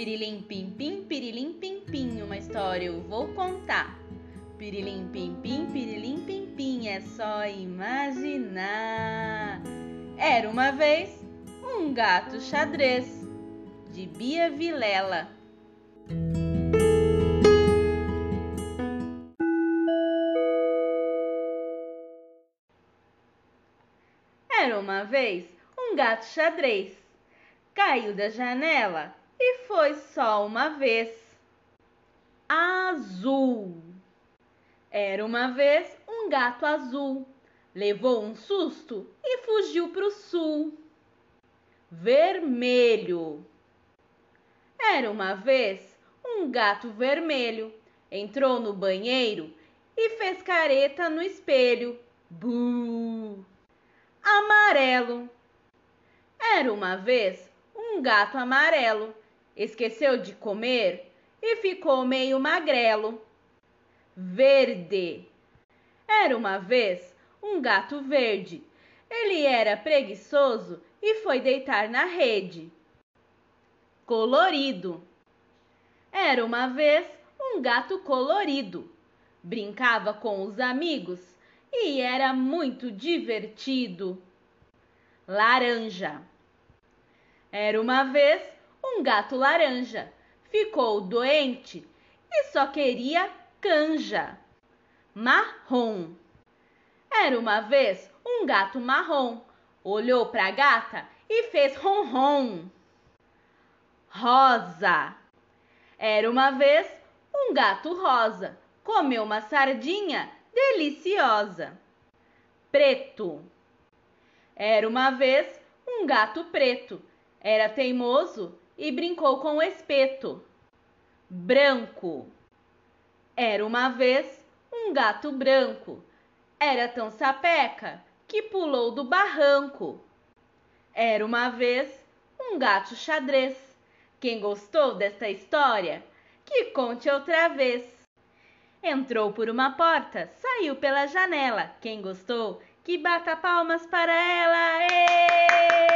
Pirilim pim pim, pirilim pim pim, uma história eu vou contar. Pirilim pim pim, pirilim pim pim, é só imaginar. Era uma vez um gato xadrez de Bia Vilela. Era uma vez um gato xadrez. Caiu da janela e foi só uma vez. Azul. Era uma vez um gato azul. Levou um susto e fugiu para o sul. Vermelho. Era uma vez um gato vermelho. Entrou no banheiro e fez careta no espelho. Buh! Amarelo. Era uma vez um gato amarelo. Esqueceu de comer e ficou meio magrelo. Verde. Era uma vez um gato verde. Ele era preguiçoso e foi deitar na rede. Colorido. Era uma vez um gato colorido. Brincava com os amigos e era muito divertido. Laranja. Era uma vez um gato laranja. Ficou doente e só queria canja. Marrom. Era uma vez um gato marrom. Olhou para a gata e fez ronron. Rosa. Era uma vez um gato rosa. Comeu uma sardinha deliciosa. Preto. Era uma vez um gato preto. Era teimoso e brincou com o espeto. Branco. Era uma vez um gato branco. Era tão sapeca que pulou do barranco. Era uma vez um gato xadrez. Quem gostou desta história, que conte outra vez. Entrou por uma porta, saiu pela janela. Quem gostou, que bata palmas para ela. Êêê!